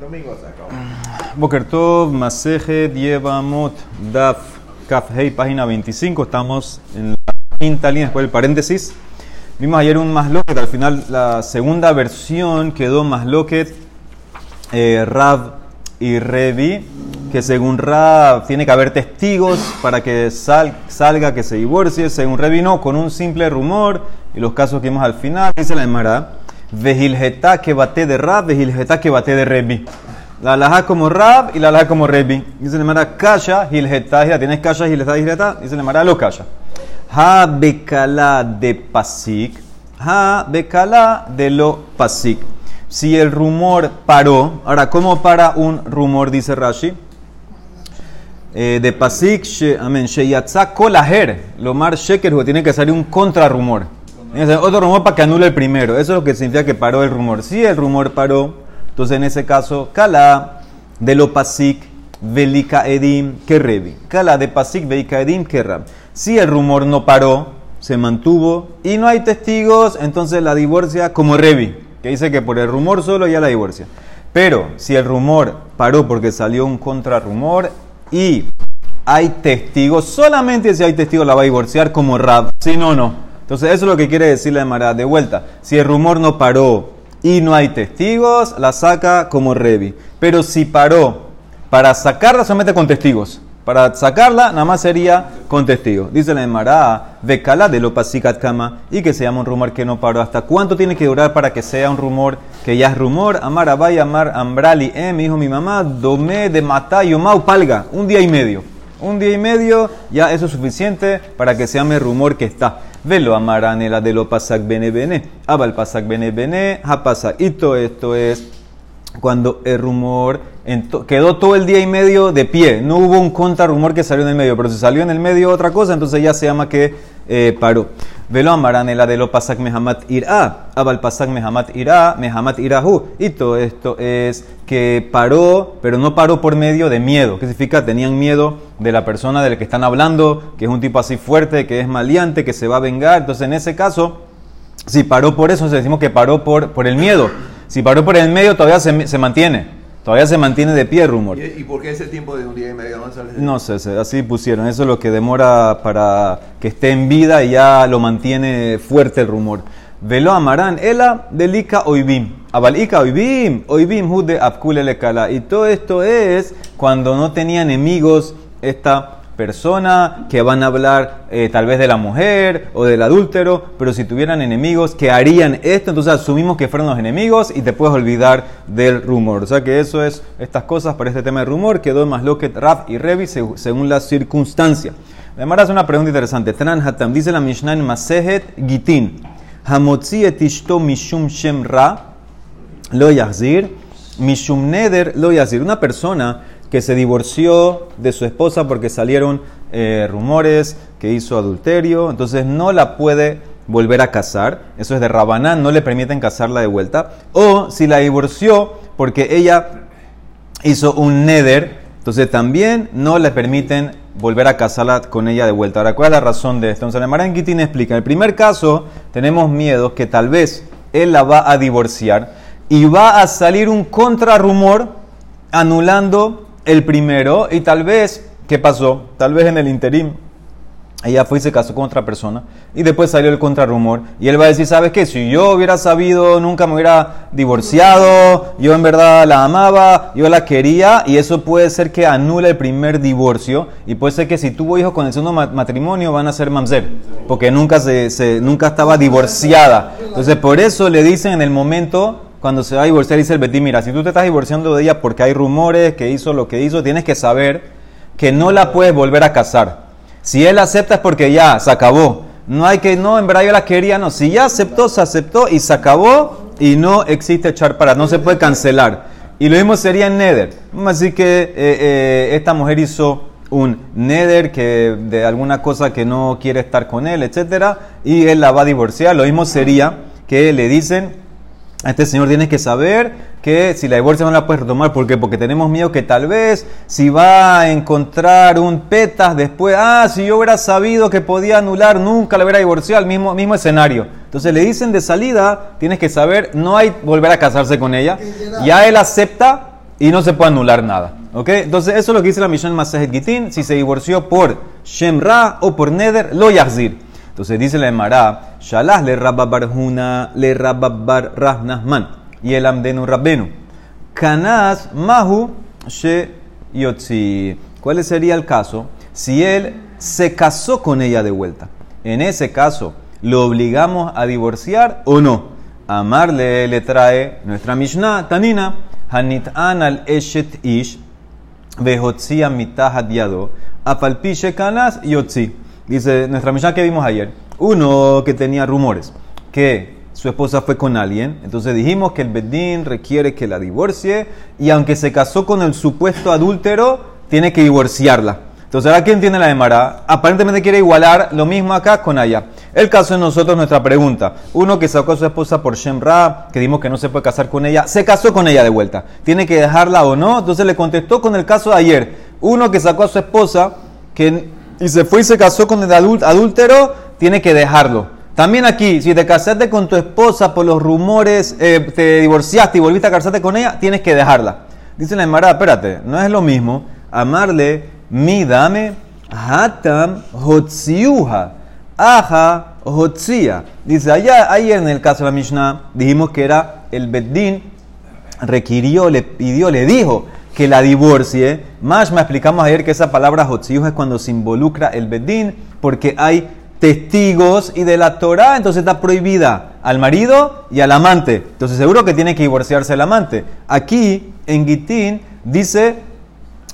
Domingo. Boker Tov, Masejet, Yevamot, Daf, Kaf Hei, página 25. Estamos en la quinta línea después del paréntesis. Vimos ayer un Masloket, al final la segunda versión quedó Masloket, eh, Rav y Revi, que según Rav tiene que haber testigos para que sal- salga, que se divorcie, según Revi no, con un simple rumor, y los casos que vimos al final, dice la Emara, Vejilgeta que bate de Rav, Vejilgeta que bate de Revi. La alhaja como Rab y la alhaja como Rebi. Dice la Mara Kasha, Hilgeta, ya tienes Kasha, Hilgeta, Hilgeta. Dice la Mara lo Kasha. Ha bekala de pasik. Ha bekala de lo pasik. Si el rumor paró, ahora, ¿cómo para un rumor? Dice Rashi. Eh, de pasik, amén, sheyatza kolaher. Lomar sheker, tiene que salir un contrarrumor. Otro rumor para que anule el primero. Eso es lo que significa que paró el rumor. Si el rumor paró, entonces en ese caso, kala de lo pasik, velika edim. Kala de pasik, velika edim, que rab. Si el rumor no paró, se mantuvo y no hay testigos, entonces la divorcia como revi, que dice que por el rumor solo ya la divorcia. Pero si el rumor paró porque salió un contrarrumor y hay testigos, solamente si hay testigos la va a divorciar como Rab, si no, no. Entonces eso es lo que quiere decir la Emara de vuelta. Si el rumor no paró y no hay testigos, la saca como Revi. Pero si paró para sacarla solamente con testigos. Para sacarla nada más sería con testigos. Dice la Emara, Vekala de lo kama y que se llama un rumor que no paró. ¿Hasta cuánto tiene que durar para que sea un rumor que ya es rumor? Amar Abay, Amar Ambrali, eh, me dijo mi mamá, Domé de Matá, Yomau Palga, un día y medio. Un día y medio, ya eso es suficiente para que se llame rumor que está. Velo amaranela de lo pasak bene bene, abal pasak bene bene, todo esto es cuando el rumor quedó todo el día y medio de pie. No hubo un contrarrumor que salió en el medio, pero si salió en el medio otra cosa, entonces ya se llama que eh, paró. Velo amaranela de lo pasak mehamat irá, abal pasak mehamat irá, mehamat irahu. Y todo esto es que paró, pero no paró por medio de miedo. ¿Qué significa? Tenían miedo de la persona del que están hablando, que es un tipo así fuerte, que es maleante, que se va a vengar. Entonces, en ese caso, si paró por eso, decimos que paró por, por el miedo. Si paró por el medio, todavía se, se mantiene. Todavía se mantiene de pie el rumor. ¿Y, y por qué ese tiempo de un día y medio no sale? No sé, así pusieron. Eso es lo que demora para que esté en vida y ya lo mantiene fuerte el rumor. Velo amarán, ela delika oibim. Abalika oibim, oibim hu de apkulele kala. Y todo esto es cuando no tenía enemigos esta persona que van a hablar eh, tal vez de la mujer o del adúltero, pero si tuvieran enemigos que harían esto, entonces asumimos que fueron los enemigos y te puedes olvidar del rumor. O sea que eso es estas cosas para este tema de rumor, quedó más lo que Raf y Revi seg- según la circunstancia. Además hace una pregunta interesante. Tran dice la Mishnah en Masejet Gitin. Hamotzi et mishum shem ra lo yahzir, mishum neder lo yahzir. Una persona que se divorció de su esposa porque salieron eh, rumores que hizo adulterio, entonces no la puede volver a casar. Eso es de Rabanán, no le permiten casarla de vuelta. O si la divorció porque ella hizo un neder, entonces también no le permiten volver a casarla con ella de vuelta. Ahora, ¿cuál es la razón de esto? Entonces, la Maran Gitin explica. En el primer caso, tenemos miedo que tal vez él la va a divorciar y va a salir un contrarrumor anulando el primero y tal vez, ¿qué pasó? Tal vez en el interim ella fue y se casó con otra persona y después salió el contrarrumor y él va a decir, ¿sabes qué? Si yo hubiera sabido, nunca me hubiera divorciado, yo en verdad la amaba, yo la quería y eso puede ser que anule el primer divorcio y puede ser que si tuvo hijos con el segundo ma- matrimonio van a ser mamzer porque nunca, se, se- nunca estaba divorciada. Entonces por eso le dicen en el momento cuando se va a divorciar, dice el Betí, mira, si tú te estás divorciando de ella porque hay rumores que hizo lo que hizo, tienes que saber que no la puedes volver a casar. Si él acepta es porque ya se acabó. No hay que, no, en verdad yo la quería, no. Si ya aceptó, se aceptó y se acabó y no existe echar para, no se puede cancelar. Y lo mismo sería en Nether. Así que eh, eh, esta mujer hizo un Nether que de alguna cosa que no quiere estar con él, etcétera, y él la va a divorciar. Lo mismo sería que le dicen este señor tienes que saber que si la divorcia no la puedes retomar. ¿Por qué? Porque tenemos miedo que tal vez si va a encontrar un petas después, ah, si yo hubiera sabido que podía anular, nunca la hubiera divorciado, el mismo, mismo escenario. Entonces le dicen de salida, tienes que saber, no hay volver a casarse con ella. Ya él acepta y no se puede anular nada. ¿Ok? Entonces, eso es lo que dice la en Masajet Gitin. Si se divorció por Shem Ra o por Neder, lo Yahzir. Entonces dice la Emara, Shalah le Rabbabar Huna, le Rabbabar Rahnasman, y el Amdenu Rabbenu. Kanas Mahu She Yotzi. ¿Cuál sería el caso? Si él se casó con ella de vuelta. En ese caso, ¿lo obligamos a divorciar o no? Amarle le trae nuestra Mishnah, Tanina, Hanit'an al Eshet Ish, Vehotzia mitah hadiado, apalpiche canas yotzi. Dice nuestra Mishnah que vimos ayer. Uno que tenía rumores que su esposa fue con alguien. Entonces dijimos que el Bedín requiere que la divorcie y aunque se casó con el supuesto adúltero, tiene que divorciarla. Entonces, ahora quién tiene la demara. Aparentemente quiere igualar lo mismo acá con allá. El caso de nosotros, nuestra pregunta. Uno que sacó a su esposa por Shemra, que dimos que no se puede casar con ella, se casó con ella de vuelta. ¿Tiene que dejarla o no? Entonces le contestó con el caso de ayer. Uno que sacó a su esposa que, y se fue y se casó con el adúltero, tiene que dejarlo. También aquí, si te casaste con tu esposa por los rumores, eh, te divorciaste y volviste a casarte con ella, tienes que dejarla. Dice la Emara, espérate, no es lo mismo amarle mi dame hatam hotziuha. Aja hotzia. Dice, allá, ayer en el caso de la Mishnah, dijimos que era el Beddin requirió, le pidió, le dijo que la divorcie. Más me explicamos ayer que esa palabra hotziuha es cuando se involucra el Beddin, porque hay testigos y de la Torah, entonces está prohibida al marido y al amante. Entonces seguro que tiene que divorciarse el amante. Aquí en Gitín dice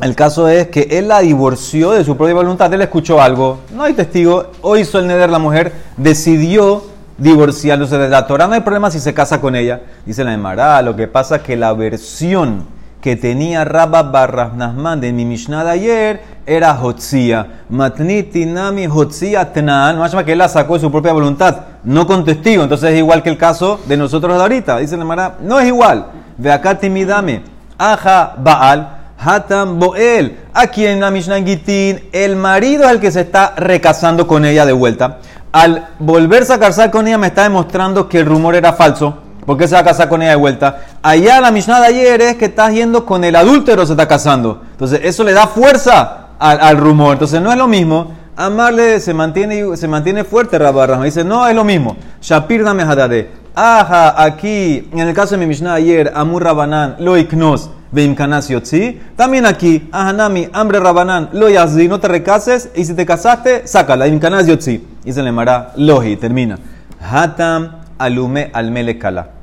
el caso es que él la divorció de su propia voluntad, él escuchó algo, no hay testigo, o hizo el neder, la mujer decidió divorciarse de la Torah, no hay problema si se casa con ella. Dice la Emara, lo que pasa es que la versión que tenía Rabba Barras Nasman de mi Mishnah de ayer era Hotzia. Matniti Nami Hotzia Tnan, más que la sacó de su propia voluntad, no con testigo, entonces es igual que el caso de nosotros de ahorita. Dice la Emara, no es igual. Ve acá timidame, aja Baal. Hatam Boel. Aquí en la Mishnah Gitin, el marido es el que se está recasando con ella de vuelta. Al volverse a casar con ella, me está demostrando que el rumor era falso. ¿Por qué se va a casar con ella de vuelta? Allá la Mishnah de ayer es que está yendo con el adúltero, se está casando. Entonces, eso le da fuerza al, rumor. Entonces, no es lo mismo. Amarle se mantiene, se mantiene fuerte, Rabba Dice, no es lo mismo. Shapir dame hadade. Aja, aquí, en el caso de mi Mishnah ayer, Amur Rabanán, lo iknos. También aquí, Ahanami, hambre Rabanán, lo yazzi, no te recases, y si te casaste, sácala, Imkanas Yotzi. Y se le llamará Lohi, termina. Hatam alume almele kala.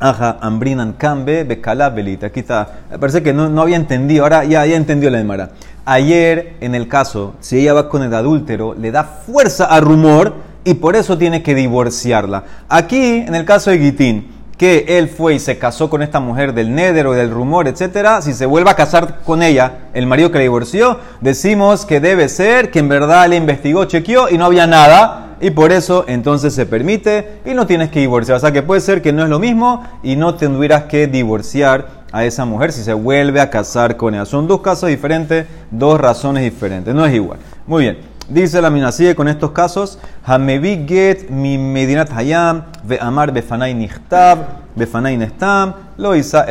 Aja, ambrinan cambe, bekala, belita. Está. Parece que no, había entendido, ahora ya, ya entendió la Emara. Ayer, en el caso, si ella va con el adúltero, le da fuerza al rumor y por eso tiene que divorciarla. Aquí, en el caso de Gitín, que él fue y se casó con esta mujer del Neder o del rumor, etcétera, si se vuelve a casar con ella, el marido que le divorció, decimos que debe ser que en verdad le investigó, chequeó y no había nada, y por eso entonces se permite y no tienes que divorciar. O sea que puede ser que no es lo mismo y no tendrías que divorciar a esa mujer si se vuelve a casar con ella. Son dos casos diferentes, dos razones diferentes, no es igual. Muy bien. Dice la mina, sigue con estos casos. Hamevi mi medinat hayam, ve amar befanay nichtab, befanay nestam, lo isa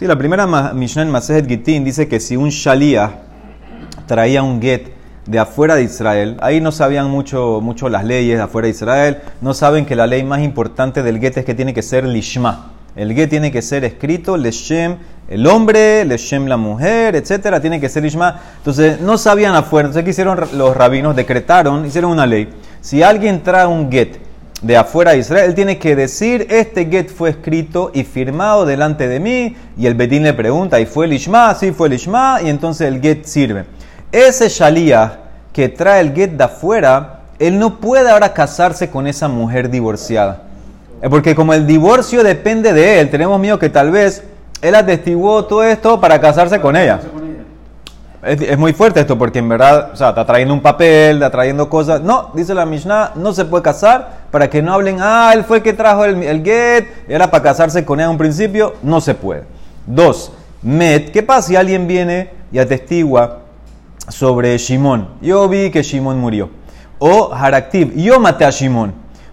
la primera Mishnah en Masejet Gitin dice que si un shalia traía un get de afuera de Israel, ahí no sabían mucho, mucho las leyes de afuera de Israel, no saben que la ley más importante del get es que tiene que ser lishma. El get tiene que ser escrito, leshem el hombre, leshem la mujer, etcétera, tiene que ser ishma. Entonces no sabían afuera. Entonces, ¿qué hicieron los rabinos? Decretaron, hicieron una ley. Si alguien trae un get de afuera de Israel, tiene que decir, este get fue escrito y firmado delante de mí, y el bedín le pregunta, ¿y fue el ishma? Sí, fue el ishma, y entonces el get sirve. Ese shalía que trae el get de afuera, él no puede ahora casarse con esa mujer divorciada. Porque como el divorcio depende de él, tenemos miedo que tal vez él atestiguó todo esto para casarse con ella. Es, muy fuerte esto porque en verdad, o sea, está trayendo un papel, está trayendo cosas. No, dice la Mishnah, no se puede casar para que no hablen, ah, él fue que trajo el, el get, era para casarse con ella en un principio. No se puede. Dos, Met, ¿qué pasa si alguien viene y atestigua sobre Shimon? Yo vi que Shimon murió. O Haraktiv, yo maté a Shimon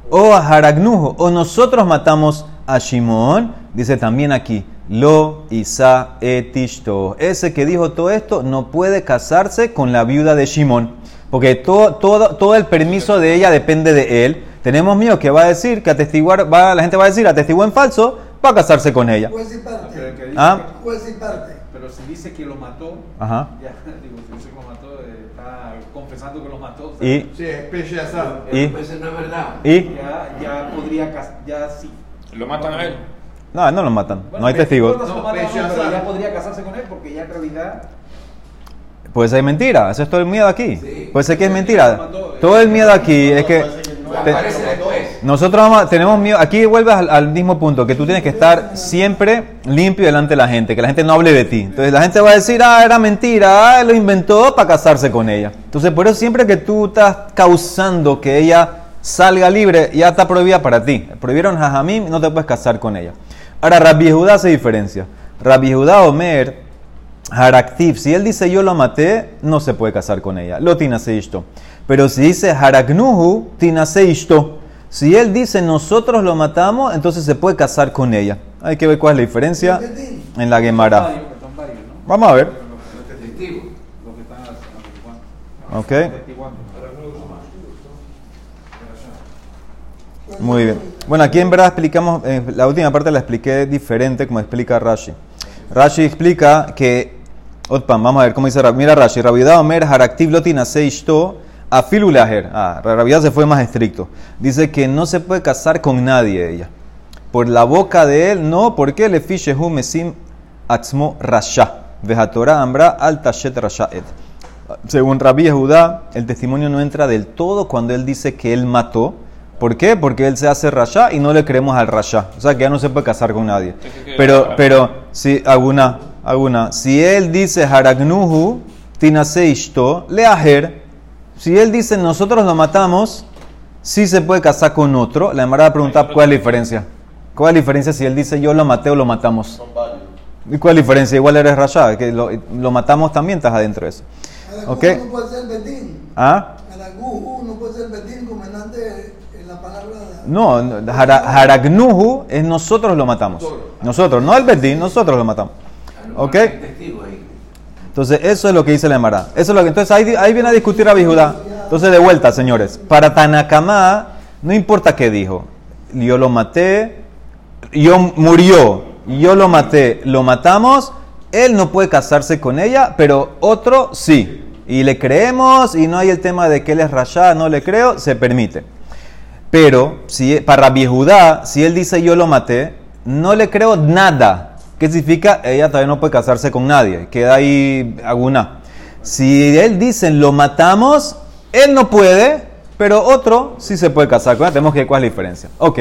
o a Haragnujo, o nosotros matamos a Shimón, dice también aquí, Lo Isa etishto. Ese que dijo todo esto no puede casarse con la viuda de Shimon. Porque todo, todo, todo el permiso de ella depende de él. Tenemos miedo que va a decir, que atestiguar, va, la gente va a decir, atestiguó en falso, va a casarse con ella. Juez y parte. Ah. que- Juez y parte. Pero si dice que lo mató, Ajá. ya, digo, si dice que lo mató, eh, está confesando que lo mató. o sea, Y, Sí, es peche asado. y, Pues eso no es verdad. y, Ya, ya podría, ya sí. Lo matan a él. no, no lo matan, Bueno, no hay testigos. no, pero ya podría casarse con él porque ya en realidad Pues hay mentira, eso es todo el miedo aquí. Sí. Puede ser que es mentira. Todo el miedo aquí es que te-. Nosotros a- tenemos miedo. Aquí vuelves al, mismo punto, que tú tienes que estar siempre limpio delante de la gente, que la gente no hable de ti. Entonces la gente va a decir, ah, era mentira, ah, lo inventó para casarse con ella. Entonces por eso siempre que tú estás causando que ella salga libre, ya está prohibida para ti. Prohibieron Jajamim, no te puedes casar con ella. Ahora, Rabbi Judá hace diferencia. Rabbi Judá Omer, Haraktiv, si él dice yo lo maté, no se puede casar con ella. Lo tinase. Pero si dice Haraknuhu, tinase. Si él dice nosotros lo matamos, entonces se puede casar con ella. Hay que ver cuál es la diferencia en la Gemara. ¿no? Vamos a ver. Ok. Muy bien. Bueno, aquí en verdad explicamos, eh, la última parte la expliqué diferente como explica Rashi. Rashi explica que, Otpam, vamos a ver cómo dice Rashi. Mira Rashi, Rabidá Omer, Haraktiv Lotina Seishto, Afilu Laher. Ah, Rabidá se fue más estricto. Dice que no se puede casar con nadie ella. Por la boca de él, no, porque le fishehu mesim atzmo rasha. Vejatora ambra al tashet rasha et. Según Rabbi Judá, el testimonio no entra del todo cuando él dice que él mató. ¿Por qué? Porque él se hace rasha y no le creemos al rasha. O sea que ya no se puede casar con nadie. Pero, pero, si, alguna, alguna, si él dice haragnuhu, tinaseishto, leaher, si él dice nosotros lo matamos, sí se puede casar con otro. La Emara pregunta cuál es la diferencia. ¿Cuál es la diferencia si él dice yo lo maté o lo matamos? ¿Y cuál es la diferencia? Igual eres rasha, que lo, lo matamos también, estás adentro de eso. Ok. no puede ser Betín. ¿Ah? No puede ser Betín comandante en la palabra. No, no, hara- haragnuhu es nosotros lo matamos. Nosotros, no el bedín, nosotros lo matamos. ¿Ok? Entonces, eso es lo que dice la Emara. Eso es lo que, entonces, ahí, viene a discutir a Judá. Entonces, de vuelta, señores. Para Tanakama, no importa qué dijo. Yo lo maté, yo murió, yo lo maté, lo matamos. Él no puede casarse con ella, pero otro sí. Y le creemos, y no hay el tema de que él es rayá, no le creo, se permite. Pero si, para Rabbi Judá, si él dice yo lo maté, no le creo nada. ¿Qué significa? Ella todavía no puede casarse con nadie. Queda ahí alguna. Si él dice lo matamos, él no puede, pero otro sí se puede casar ella. Tenemos que ver cuál es la diferencia. Ok.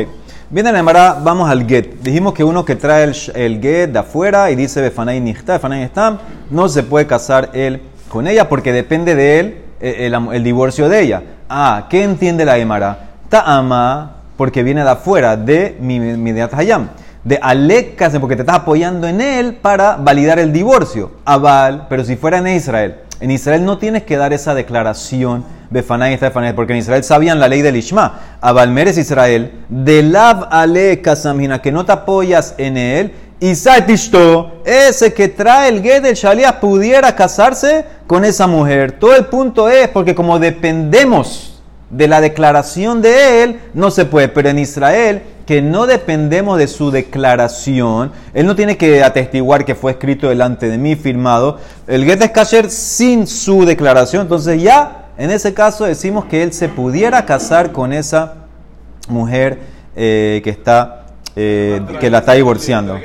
Viene la Emara, vamos al get. Dijimos que uno que trae el, el get de afuera y dice Befanay Nichta, Befanay Nistam, no se puede casar él con ella porque depende de él eh, el, am- el divorcio de ella. Ah, ¿qué entiende la Emara? Ta'ama, porque viene de afuera, de mi, mi Hayam. De Alek Kasem, porque te estás apoyando en él para validar el divorcio. Aval, pero si fuera en Israel. En Israel no tienes que dar esa declaración, Befanay está Befanay, porque en Israel sabían la ley del Ishma. Aval Meres Israel, de Lav Ale Kasamhina, que no te apoyas en él. Isai Tishto, ese que trae el get del Shaliach pudiera casarse con esa mujer. Todo el punto es porque como dependemos de la declaración de él, no se puede. Pero en Israel, que no dependemos de su declaración, él no tiene que atestiguar que fue escrito delante de mí, firmado. El get es kasher sin su declaración. Entonces ya, en ese caso, decimos que él se pudiera casar con esa mujer eh, que está, eh, que la está divorciando.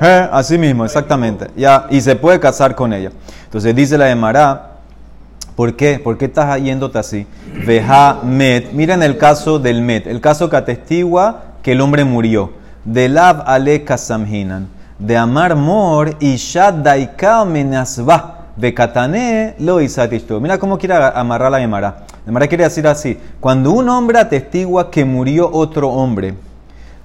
Eh, así mismo, exactamente. Ya, y se puede casar con ella. Entonces dice la de Mará, ¿por qué? ¿Por qué estás yéndote así? Veja met. Mira en el caso del met, el caso que atestigua que el hombre murió. De lav ale kasamhinan. De amar mor y shad daika menasba. Bekatane lo isatishto. Mira cómo quiere amarrar la Gemara. La Gemara quiere decir así: cuando un hombre atestigua que murió otro hombre,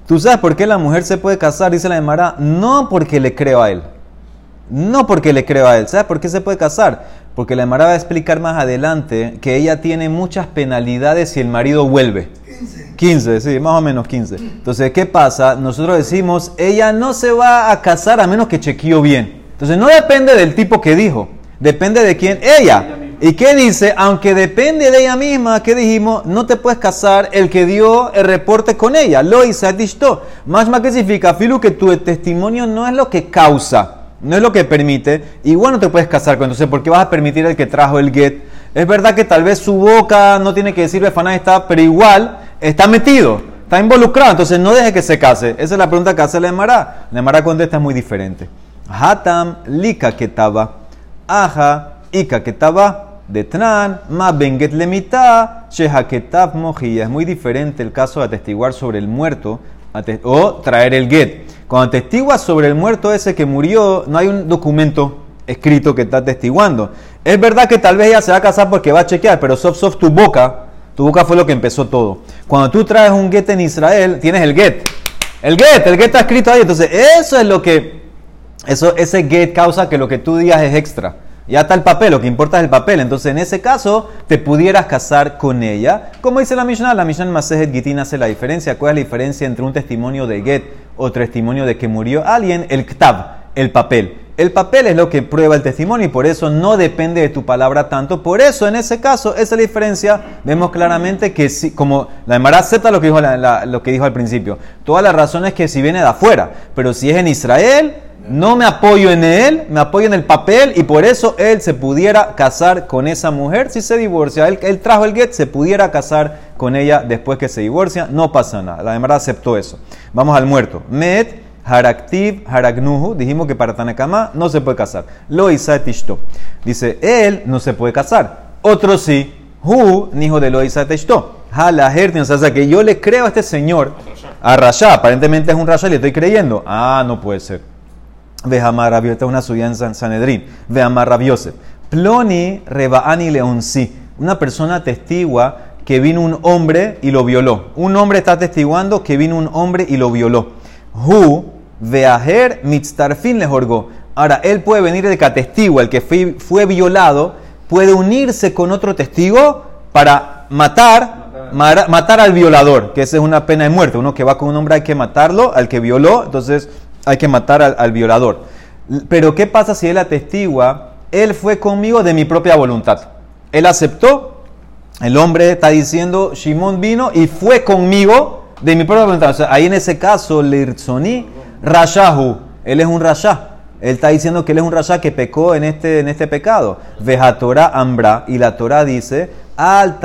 ¿Tú sabes por qué la mujer se puede casar? Dice la Gemara, no porque le creo a él. No porque le creo a él. ¿Sabes por qué se puede casar? Porque la Emara va a explicar más adelante que ella tiene muchas penalidades si el marido vuelve. 15. 15, sí, más o menos 15. Entonces, ¿qué pasa? Nosotros decimos, ella no se va a casar a menos que chequeó bien. Entonces, no depende del tipo que dijo, depende de quién. Ella. ¿Y qué dice? Aunque depende de ella misma, ¿qué dijimos? No te puedes casar el que dio el reporte con ella. Lo hizo Más más que significa, Filu, que tu testimonio no es lo que causa, no es lo que permite. Igual no te puedes casar con entonces, ¿por qué vas a permitir el que trajo el get? Es verdad que tal vez su boca no tiene que decir Befaná está, pero igual está metido, está involucrado, entonces no deje que se case. Esa es la pregunta que hace la Emara. La Emara contesta es muy diferente. Hatam lika ketaba, aja ika ketaba, detran, ma benget lemita, sheha ketab mojilla. Es muy diferente el caso de atestiguar sobre el muerto o traer el get. Cuando atestiguas sobre el muerto ese que murió, no hay un documento escrito que está atestiguando. Es verdad que tal vez ella se va a casar porque va a chequear, pero soft soft tu boca, tu boca fue lo que empezó todo. Cuando tú traes un get en Israel, tienes el get. El get, el get está escrito ahí. Entonces, eso es lo que, eso, ese get causa que lo que tú digas es extra. Ya está el papel, lo que importa es el papel. Entonces, en ese caso, te pudieras casar con ella. Como dice la Mishnah, la Mishnah en Masejet Gitin hace la diferencia. ¿Cuál es la diferencia entre un testimonio de get o testimonio de que murió alguien? El ktab, el papel. El papel es lo que prueba el testimonio y por eso no depende de tu palabra tanto. Por eso, en ese caso, esa diferencia. Vemos claramente que, si, como la Emara acepta lo que, dijo lo que dijo al principio, toda la razón es que si viene de afuera, pero si es en Israel, no me apoyo en él, me apoyo en el papel y por eso él se pudiera casar con esa mujer si se divorcia. Él, trajo el get, se pudiera casar con ella después que se divorcia, no pasa nada. La Emara aceptó eso. Vamos al muerto. Met. Haraktiv, Haraknuhu, dijimos que para Tanakama no se puede casar. Lo. Dice, él no se puede casar. Otro sí. Hu, hijo de lo Tishto. O sea que yo le creo a este señor, a Rasha, aparentemente es un Rasha, le estoy creyendo. Ah, no puede ser. Vehamar es una subida en San Sanedrín. Vehamar Rabiosef. Ploni Rebaani Leonsi, una persona testigua que vino un hombre y lo violó. Un hombre está testiguando que vino un hombre y lo violó. Hu veaher mitztarfin le jorgó. Ahora, él puede venir de que testigo, el que fue, fue violado, puede unirse con otro testigo para matar, matar al violador, que esa es una pena de muerte. Uno que va con un hombre hay que matarlo, al que violó, entonces hay que matar al, violador. Pero ¿qué pasa si él atestigua? Él fue conmigo de mi propia voluntad. Él aceptó, el hombre está diciendo, Shimon vino y fue conmigo de mi propia voluntad. O sea, ahí en ese caso, Lirtzoni, Rashahu, él es un Rasha. Él está diciendo que él es un Rasha que pecó en este, en este pecado. Vejatora Ambra, y la Torah dice, Al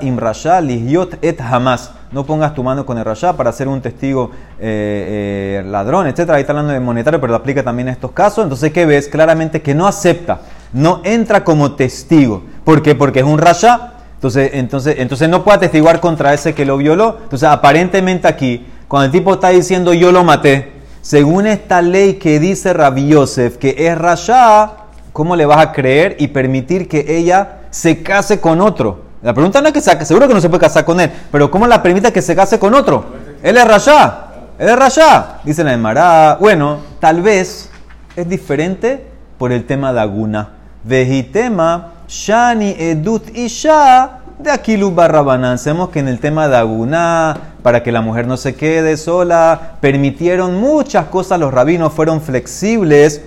im Rasha lihyot et hamas. No pongas tu mano con el Rasha para ser un testigo eh, eh, ladrón, etc. Ahí está hablando de monetario, pero lo aplica también a estos casos. Entonces, ¿qué ves? Claramente que no acepta, no entra como testigo. ¿Por qué? Porque es un Rasha. Entonces, entonces, entonces no puede atestiguar contra ese que lo violó. Entonces, aparentemente aquí, cuando el tipo está diciendo yo lo maté, según esta ley que dice Rabbi Yosef, que es Rasha, ¿cómo le vas a creer y permitir que ella se case con otro? La pregunta no es que se, seguro que no se puede casar con él, pero ¿cómo la permite que se case con otro? Él es Rasha, él es Rasha. Dice la Emara, bueno, tal vez es diferente por el tema de Aguna. Vejitema, Shani Edut Isha, de Akilu Barrabanán. Sabemos que en el tema de Aguna, para que la mujer no se quede sola, permitieron muchas cosas, los rabinos fueron flexibles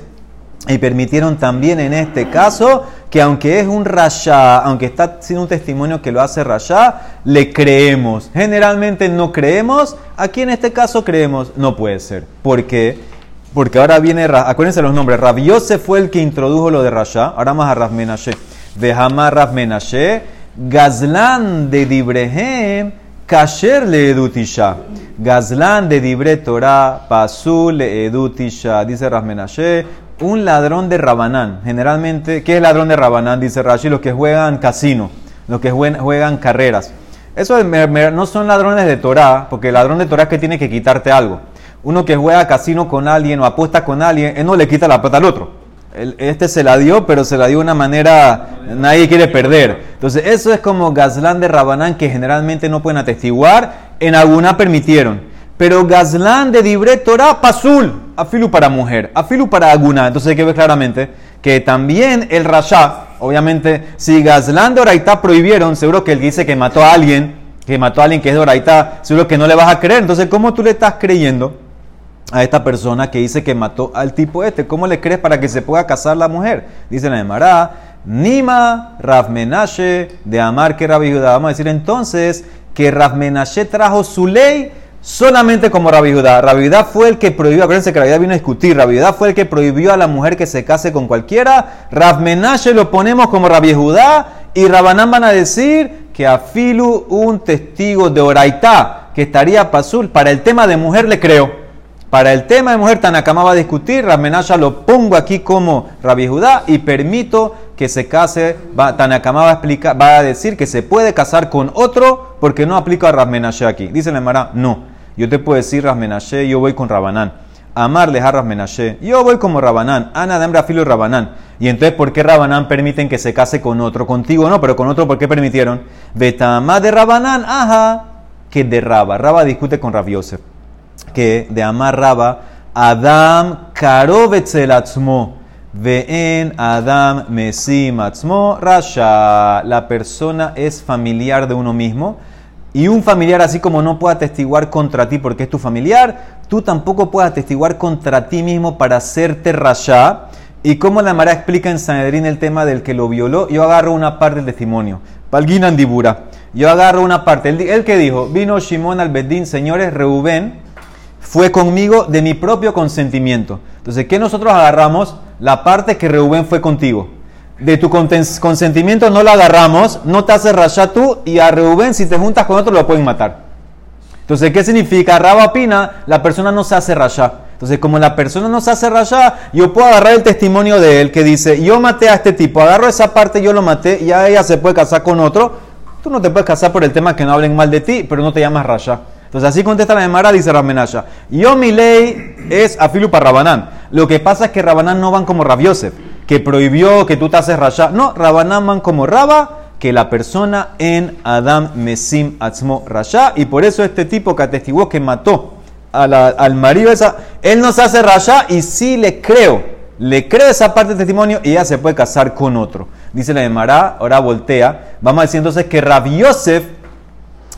y permitieron también en este caso que aunque es un rasha, aunque está sin un testimonio que lo hace rasha, le creemos. Generalmente no creemos, aquí en este caso creemos, no puede ser. ¿Por qué? Porque ahora viene, acuérdense los nombres, Rav Yosef fue el que introdujo lo de rasha, ahora más a Rav Menashe. Vejama Gazlan de Dibrehem, Kasher le edutisha. Gazlan de Dibre Torah, Pasul le edutisha. Dice Rav Menashe, un ladrón de Rabanán. Generalmente, ¿qué es ladrón de Rabanán? Dice Rashi, los que juegan casino, los que juegan, juegan carreras. Eso no son ladrones de Torah, porque el ladrón de Torah es que tiene que quitarte algo. Uno que juega casino con alguien o apuesta con alguien, él no le quita la plata al otro. Este se la dio, pero se la dio de una manera, nadie quiere perder. Entonces, eso es como Gazlán de Rabanán, que generalmente no pueden atestiguar, en alguna permitieron. Pero Gazlán de Dibre Torah Pasul, afilu para mujer, afilu para aguna. Entonces hay que ver claramente que también el Rasha, obviamente, si Gazlán de Oraitá prohibieron, seguro que él dice que mató a alguien, que mató a alguien que es de Oraitá, seguro que no le vas a creer. Entonces, ¿cómo tú le estás creyendo a esta persona que dice que mató al tipo este? ¿Cómo le crees para que se pueda casar la mujer? Dice la Emara, Nima Rav Menashe de Amar que Rabbi Judá. Vamos a decir entonces que Rav Menashe trajo su ley solamente como Rabbi Judá. Rabbi Judá fue el que prohibió, acuérdense que Rabbi Judá vino a discutir, Rabbi Judá fue el que prohibió a la mujer que se case con cualquiera. Rav Menashe lo ponemos como Rabbi Judá y Rabanán van a decir que a Filu un testigo de Oraitá que estaría pasul para el tema de mujer le creo. Para el tema de mujer, Tanakama va a discutir, Ramenasha lo pongo aquí como Rabbi Judá y permito que se case, va, va a, va a decir que se puede casar con otro porque no aplica a Rasmenashe aquí. Dice la Emara, no. Yo te puedo decir Rasmenashe, yo voy con Rabanán. Amarles a Rasmenashe, yo voy como Rabanán. Ana de Filo y Rabanán. Y entonces, ¿por qué Rabanán permiten que se case con otro? Contigo no, pero con otro, ¿por qué permitieron? Betama de Rabanán, ajá, que de Raba. Raba discute con Rabiosef que de amar Raba, Adam karovetzel atzmo, ve'en Adam mesim atzmo rasha. La persona es familiar de uno mismo. Y un familiar, así como no puede atestiguar contra ti porque es tu familiar, tú tampoco puedes atestiguar contra ti mismo para hacerte rasha. Y como la Mara explica en Sanedrín el tema del que lo violó, yo agarro una parte del testimonio. Palguina Andibura. Yo agarro una parte. El, que dijo, vino Shimon al Bedín, señores, Reubén, fue conmigo de mi propio consentimiento. Entonces, ¿qué nosotros agarramos? La parte que Reubén fue contigo. De tu consentimiento no la agarramos, no te hace rayar tú y a Reubén si te juntas con otro lo pueden matar. Entonces, ¿qué significa? Raba opina, la persona no se hace rayar. Entonces, como la persona no se hace rayar, yo puedo agarrar el testimonio de él que dice, yo maté a este tipo, agarro esa parte, yo lo maté, y ya ella se puede casar con otro. Tú no te puedes casar por el tema que no hablen mal de ti, pero no te llamas rayar. Entonces así contesta la Emara, dice Ramenasha. Yo mi ley es afilu para Rabanán. Lo que pasa es que Rabanán no van como Rabiosef, que prohibió que tú te haces rayá. No, Rabanán van como Raba, que la persona en Adam Mesim Atzmo Rasha. Y por eso este tipo que atestiguó que mató al marido esa, él no se hace rayá y sí le creo. Le creo esa parte del testimonio y ya se puede casar con otro. Dice la Emara, ahora voltea. Vamos a decir entonces que Rabiosef,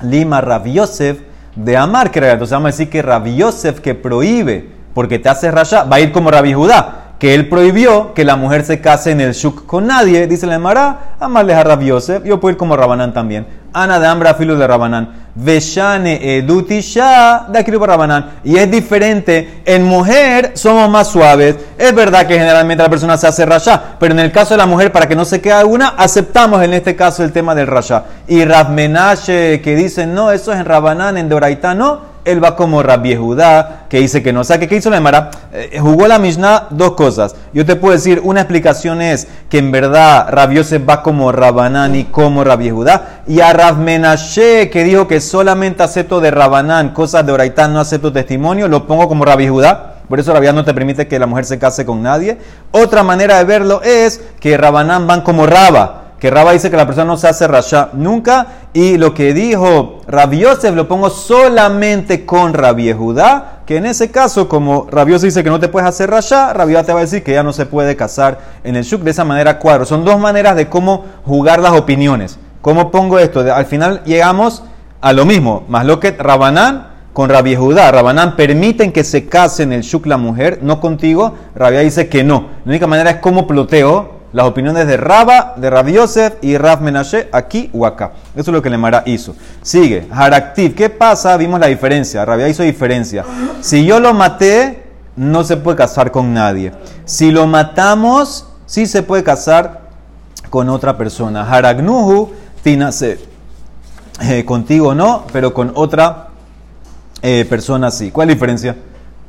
Lima Rabiosef, de amar que Entonces vamos a decir que Rabbi Yosef que prohíbe porque te hace raya va a ir como Rabbi Judá, que él prohibió que la mujer se case en el shuk con nadie. Dice la Emara, amarles a Rabbi Yosef. Yo puedo ir como Rabanán también. Ana de Ambra, filo de Rabanán. Veshane edutisha para Rabanán. Y es diferente. En mujer somos más suaves. Es verdad que generalmente la persona se hace raya, pero en el caso de la mujer, para que no se quede alguna, aceptamos en este caso el tema del raya. Y Razmenache que dicen, no, eso es en Rabanán, en Doraitá, no él va como Rabbi Judá, que dice que no. O sea, ¿qué hizo la Emara? Eh, jugó la Mishnah dos cosas. Yo te puedo decir, una explicación es que en verdad Rabbi Yosef va como Rabanán y como Rabbi Judá. Y a Rav Menashe, que dijo que solamente acepto de Rabanán, cosas de Oraitán, no acepto testimonio, lo pongo como Rabbi Judá. Por eso Rabbi no te permite que la mujer se case con nadie. Otra manera de verlo es que Rabanán van como Raba que Rabba dice que la persona no se hace rasha nunca, y lo que dijo Rabbi Yosef lo pongo solamente con Rabbi Judá, que en ese caso, como Rabbi dice que no te puedes hacer rasha, Rabbi te va a decir que ya no se puede casar en el shuk de esa manera cuadro. Son dos maneras de cómo jugar las opiniones. ¿Cómo pongo esto? Al final llegamos a lo mismo, más lo que Rabanán con Rabbi Judá. Rabanán permiten que se case en el shuk la mujer, no contigo. Rabbi dice que no. La única manera es como ploteo las opiniones de Raba, de Rabbi Yosef y Rav Menashe aquí o acá. Eso es lo que Lemara hizo. Sigue, Haraktiv. ¿Qué pasa? Vimos la diferencia. Rabia hizo diferencia. Si yo lo maté, no se puede casar con nadie. Si lo matamos, sí se puede casar con otra persona. Haragnuhu, tinase. Eh, contigo no, pero con otra eh, persona sí. ¿Cuál es la diferencia?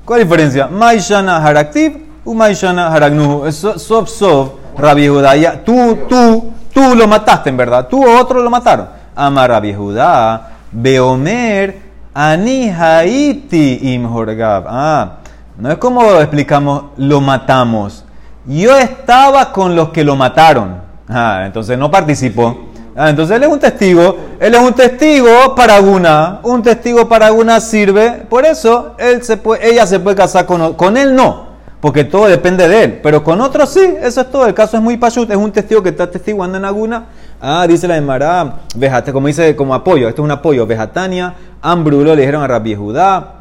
¿Cuál es la diferencia? Maishana Haraktiv u Maishana Haragnuhu. Sof Sof Rabbi Judá, tú, tú, tú lo mataste en verdad, tú o otro lo mataron. Ama Rabbi Judá, Beomer, Ani Haiti Im Ah, no es como explicamos, lo matamos. Yo estaba con los que lo mataron. Ah, entonces no participó. Ah, entonces él es un testigo. Él es un testigo para Guna. Un testigo para Guna sirve. Por eso él se puede, ella se puede casar con, con él, no. Porque todo depende de él. Pero con otros sí. Eso es todo. El caso es muy pachut. Es un testigo que está testiguando en Aguna. Ah, dice la Emara. Vejate, como dice, como apoyo. Esto es un apoyo. Vejatania. Ambrulo le dijeron a Rabbi Judá.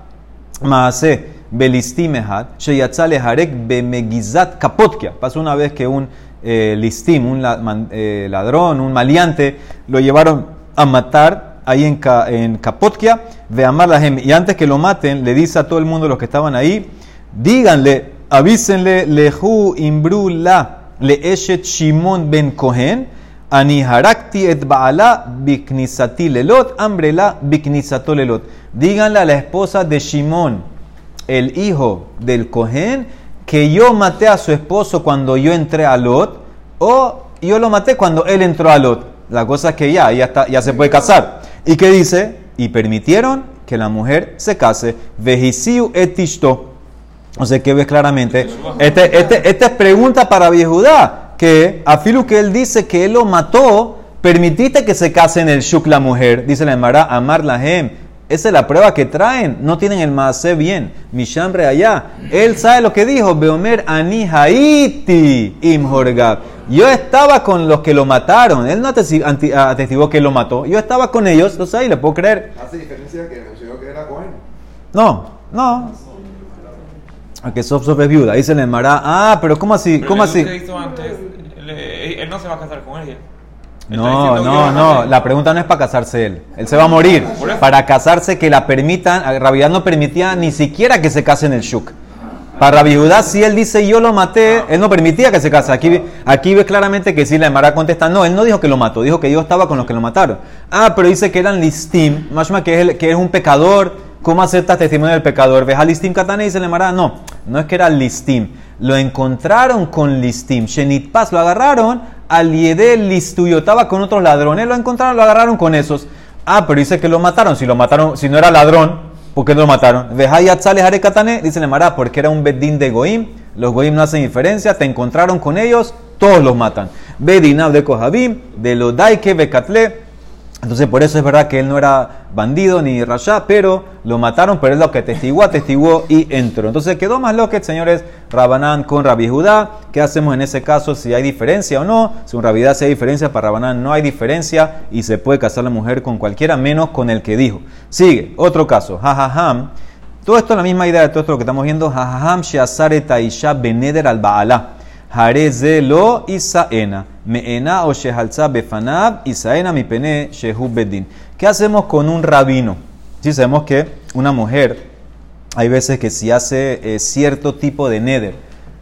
Maase belistimehad, sheyatzale harek bemegizat kapotkia. Pasó una vez que un eh, listim, un eh, ladrón, un maleante, lo llevaron a matar ahí en, en Kapotkia, ve amar la Y antes que lo maten, le dice a todo el mundo, los que estaban ahí, díganle, avísenle, lehu imbru la, le eshet Shimon ben Cohen, ani harakti et baala biknisati lelot, ambrela biknisato lelot. Díganle a la esposa de Shimon, el hijo del Cohen, que yo maté a su esposo cuando yo entré a Lot, o yo lo maté cuando él entró a Lot. La cosa es que ya, ya, está, ya se puede casar. ¿Y qué dice? Y permitieron que la mujer se case. Vejisiu et tishto. O sea que ves claramente. Este, este, esta es pregunta para Viejudá. Que a Filu que él dice que él lo mató, permitiste que se case en el shuk la mujer. Dice la Emara, amar la hem. Esa es la prueba que traen. No tienen el maase bien. Mishambre allá. Él sabe lo que dijo. Beomer ani haiti imhorgab. Yo estaba con los que lo mataron. Él no anti- atestiguó que lo mató. Yo estaba con ellos. Entonces ahí le puedo creer. Hace diferencia que mencionó que era Cohen. No, no. A que Sof Sof es viuda. Dice la Emara, ah, pero ¿cómo así? ¿Cómo el así? que hizo antes, él, él no se va a casar con ella. Él No, no, no. La pregunta no es para casarse él. Él se va a morir. Para casarse que la permitan. Rabiudad no permitía ni siquiera que se case en el Shuk. Para Rabiudad, si él dice yo lo maté, él no permitía que se case. Aquí, aquí ve claramente que si la Emara contesta, no, él no dijo que lo mató, dijo que yo estaba con los que lo mataron. Ah, pero dice que eran listim, más que es, el- que es un pecador. ¿Cómo aceptas testimonio del pecador? ¿Ves a listim katane? Dice la Emara, no, no es que era listim. Lo encontraron con listim. Shenit Paz lo agarraron al Yede listuyo. Estaba con otros ladrones, lo encontraron, lo agarraron con esos. Ah, pero dice que lo mataron. Si lo mataron, si no era ladrón, ¿por qué no lo mataron? Vejayat sale Hare Katane, dice Emara, porque era un bedín de Goim. Los Goim no hacen diferencia, te encontraron con ellos, todos los matan. Bedinab de Kohabim, de Lodaike Bekatle. Entonces, por eso es verdad que él no era bandido ni rasha, pero lo mataron, pero es lo que testiguó, atestiguó y entró. Entonces, quedó más lo que, señores, Rabanán con Rabbi Judá. ¿Qué hacemos en ese caso? Si hay diferencia o no. Según Rabidá, si hay diferencia, para Rabanán no hay diferencia y se puede casar la mujer con cualquiera, menos con el que dijo. Sigue, otro caso. Jajajam. Todo esto es la misma idea de todo esto que estamos viendo. Jajajam sheazare taisha beneder al baalá. ¿Qué hacemos con un rabino? Si sabemos que una mujer, hay veces que si hace eh, cierto tipo de neder,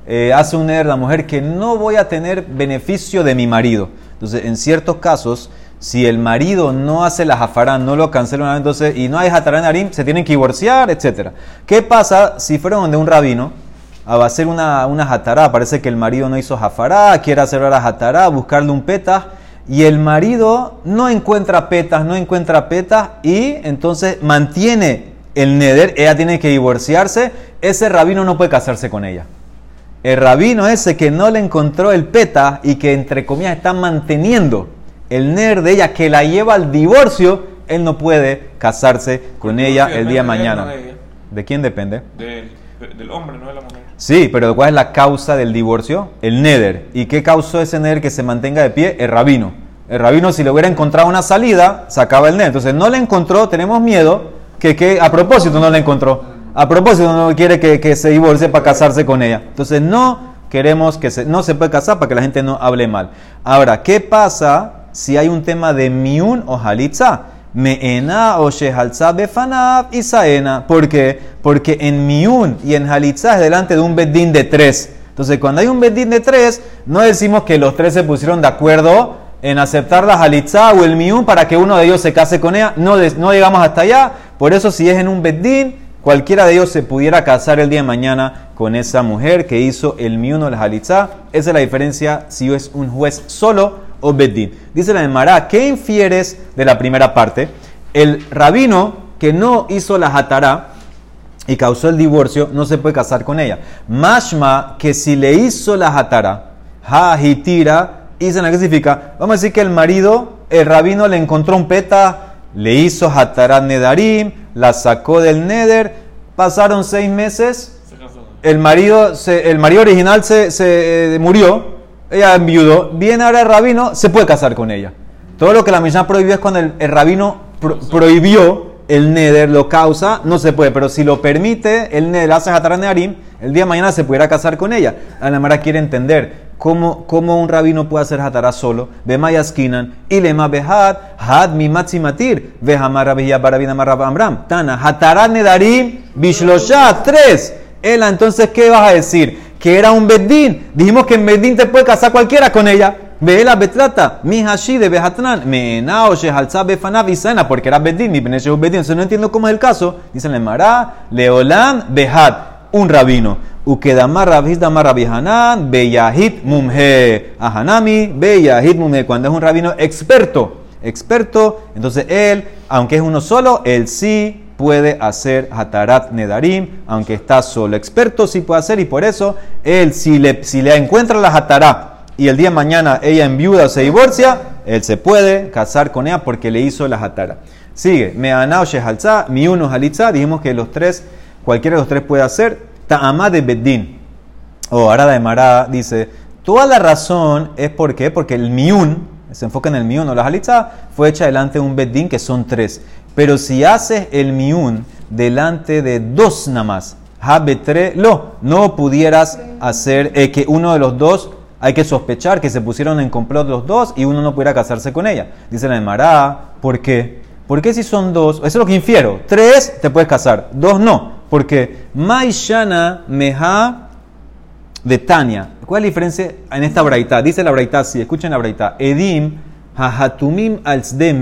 eh, hace un neder la mujer que no voy a tener beneficio de mi marido. Entonces, en ciertos casos, si el marido no hace la jafarán, no lo cancela una vez, entonces, y no hay jatarán arim, se tienen que divorciar, etc. ¿Qué pasa si fueron donde un rabino? A hacer una, una jatará, parece que el marido no hizo jafará, quiere hacer ahora jatará, buscarle un peta, y el marido no encuentra petas, no encuentra petas, y entonces mantiene el neder, ella tiene que divorciarse, ese rabino no puede casarse con ella. El rabino ese que no le encontró el peta y que entre comillas está manteniendo el neder de ella que la lleva al divorcio, él no puede casarse con ella el día de mañana. de ella. ¿De quién depende? Del hombre, no de la mujer. Sí, pero ¿cuál es la causa del divorcio? El neder. ¿Y qué causó ese neder que se mantenga de pie? El rabino. El rabino, si le hubiera encontrado una salida, sacaba el neder. Entonces no le encontró, tenemos miedo que, que a propósito no le encontró. A propósito no quiere que, que se divorcie para casarse con ella. Entonces no queremos que se, no se puede casar para que la gente no hable mal. Ahora, ¿qué pasa si hay un tema de miun o halitza? Meena o shehalza befanab y saena. ¿Por qué? Porque en miun y en halitza es delante de un bedín de tres. Entonces, cuando hay un bedín de tres, no decimos que los tres se pusieron de acuerdo en aceptar la halitza o el miun para que uno de ellos se case con ella. No, llegamos hasta allá. Por eso, si es en un bedín, cualquiera de ellos se pudiera casar el día de mañana con esa mujer que hizo el miun o la halitza. Esa es la diferencia si es un juez solo o bedín. Dice la Emara, ¿qué infieres de la primera parte? El rabino que no hizo la hatará y causó el divorcio, no se puede casar con ella. Mashma, que si le hizo la hatará, ha hitira, Isana, ¿qué significa? Vamos a decir que el marido el rabino le encontró un peta, le hizo Hatarat Nedarim, la sacó del Neder, pasaron seis meses, Se el marido, se- el marido original se, se, eh, murió, ella enviudó, viene ahora el rabino, se puede casar con ella. Todo lo que la Mishnah prohibió es cuando el, el rabino pro- prohibió el neder, lo causa, no se puede, pero si lo permite, el neder hace Nedarim, el día de mañana se pudiera casar con ella. La Namara quiere entender cómo, cómo un rabino puede hacer Hatarat solo, ve mayaskinan, y lema behad, had mi matir, ve hamara behia barabina marrab amram, tana, Hatarat Nedarim, bishlosha, tres. Ela, entonces, ¿qué vas a decir? Que era un bedín. Dijimos que en bedín te puede casar cualquiera con ella. Veela betrata, mi hashi de behatran, me enao shehalza befanav isana, porque era bedín, mi beneshe bedín. Entonces no entiendo cómo es el caso. Dicen le mará, leolam behat, un rabino. Ukedamar rabhis damar rabihanan, beyahit mumhe. Ahanami, beyahit mumhe. Cuando es un rabino experto, experto, entonces él, aunque es uno solo, él sí puede hacer Hatarat Nedarim, aunque está solo. Experto sí puede hacer y por eso él, si le, si le encuentra la Hatarat y el día de mañana ella enviuda o se divorcia, él se puede casar con ella porque le hizo la Hatarat. Sigue, Meanao Shehalza, mi uno Halitza, dijimos que los tres, cualquiera de los tres puede hacer, Ta'amá de Beddin. O Arada de Mará dice, toda la razón es por qué, porque el miun, se enfoca en el miun o la halitza, fue hecha delante de un bedín que son tres. Pero si haces el miun delante de dos nada habetre lo, no pudieras hacer eh, que uno de los dos, hay que sospechar que se pusieron en complot los dos y uno no pudiera casarse con ella. Dice la de Mará, ¿por qué? ¿Por qué si son dos? Eso es lo que infiero. Tres te puedes casar, dos no. Porque Maishana Meha de Tania. ¿Cuál es la diferencia en esta braita? Dice la braita así, escuchen la braita. Edim hahatumim al de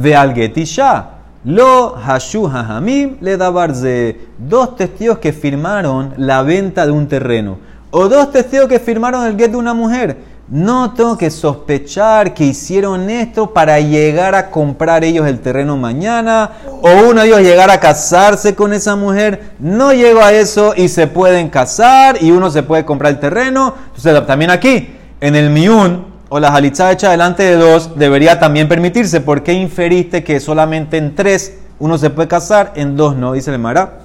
mekach veal getisha lo hashu hahamim le dabarze. Dos testigos que firmaron la venta de un terreno. O dos testigos que firmaron el get de una mujer. No tengo que sospechar que hicieron esto para llegar a comprar ellos el terreno mañana. O uno de ellos llegar a casarse con esa mujer. No llego a eso y se pueden casar y uno se puede comprar el terreno. Entonces también aquí, en el miun o la jalitza hecha delante de dos, debería también permitirse. ¿Por qué inferiste que solamente en tres uno se puede casar, en dos no? Dice el Mara.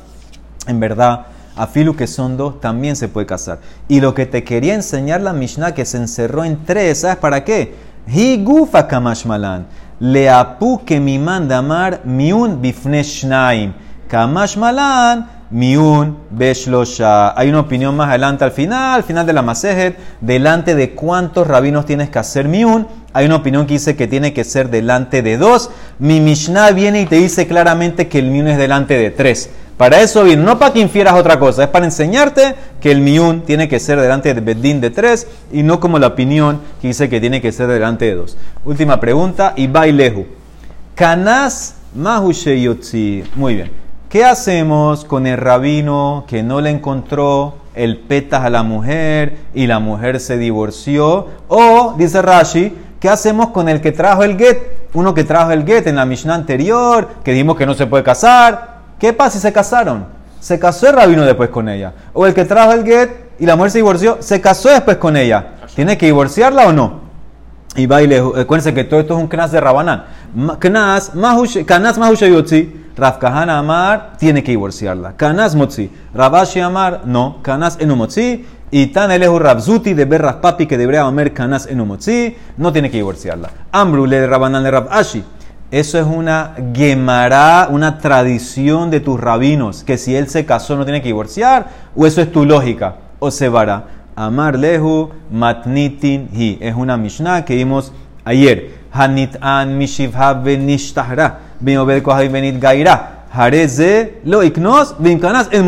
En verdad, a filu que son dos, también se puede casar. Y lo que te quería enseñar la Mishnah, que se encerró en tres, ¿sabes para qué? Hi gufa kamashmalan. Le apu que mi manda amar miun bifne shnaim. Kamashmalan miun beshlosha. Hay una opinión más adelante al final, al final de la masejet, delante de cuántos rabinos tienes que hacer miun. Hay una opinión que dice que tiene que ser delante de dos. Mi Mishnah viene y te dice claramente que el miun es delante de tres. Para eso viene, no para que infieras otra cosa, es para enseñarte que el miun tiene que ser delante de bedín de tres y no como la opinión que dice que tiene que ser delante de dos. Última pregunta, y bailehu. Canas mahusheyotzi. Muy bien. ¿Qué hacemos con el rabino que no le encontró el petas a la mujer y la mujer se divorció? O, dice Rashi, ¿qué hacemos con el que trajo el get? Uno que trajo el get en la Mishnah anterior, que dijimos que no se puede casar. ¿Qué pasa si se casaron? Se casó el rabino después con ella. O el que trajo el get y la mujer se divorció, se casó después con ella. ¿Tiene que divorciarla o no? Y baile, acuérdense que todo esto es un knas de Rabanán. Knas, Kanas Mahushayotzi, Rav Kahana Amar tiene que divorciarla. Kanas Motzi, Rabashi Amar, no. Kanas Enumotzi, y Tan Elehu Rabzuti de Berras Papi que debería comer Kanas Enumotzi, no tiene que divorciarla. Amru le de Rabanán de Rab Ashi. Eso es una gemará, una tradición de tus rabinos, que si él se casó no tiene que divorciar, o eso es tu lógica, o se vará. Amar lehu matnitin hi. Es una Mishnah que vimos ayer. Hanit an mishivha benishtahra. Kohavi benit gaira. Hareze lo iknos vinkanas el.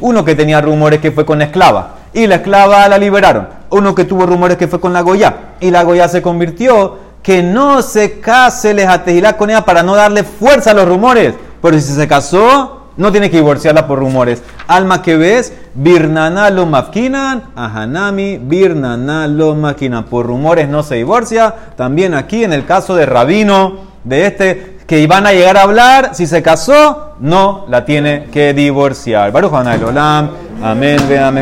Uno que tenía rumores que fue con la esclava. Y la esclava la liberaron. Uno que tuvo rumores que fue con la Goya. Y la Goya se convirtió. Que no se case lejatejilá con ella para no darle fuerza a los rumores. Pero si se casó, no tiene que divorciarla por rumores. Alma que ves, birnana lo mafkinan, ahanami, birnana lo maquinan. Por rumores no se divorcia. También aquí en el caso de Rabino, de este, que iban a llegar a hablar, si se casó, no la tiene que divorciar. Baruch Olam, amén, amén.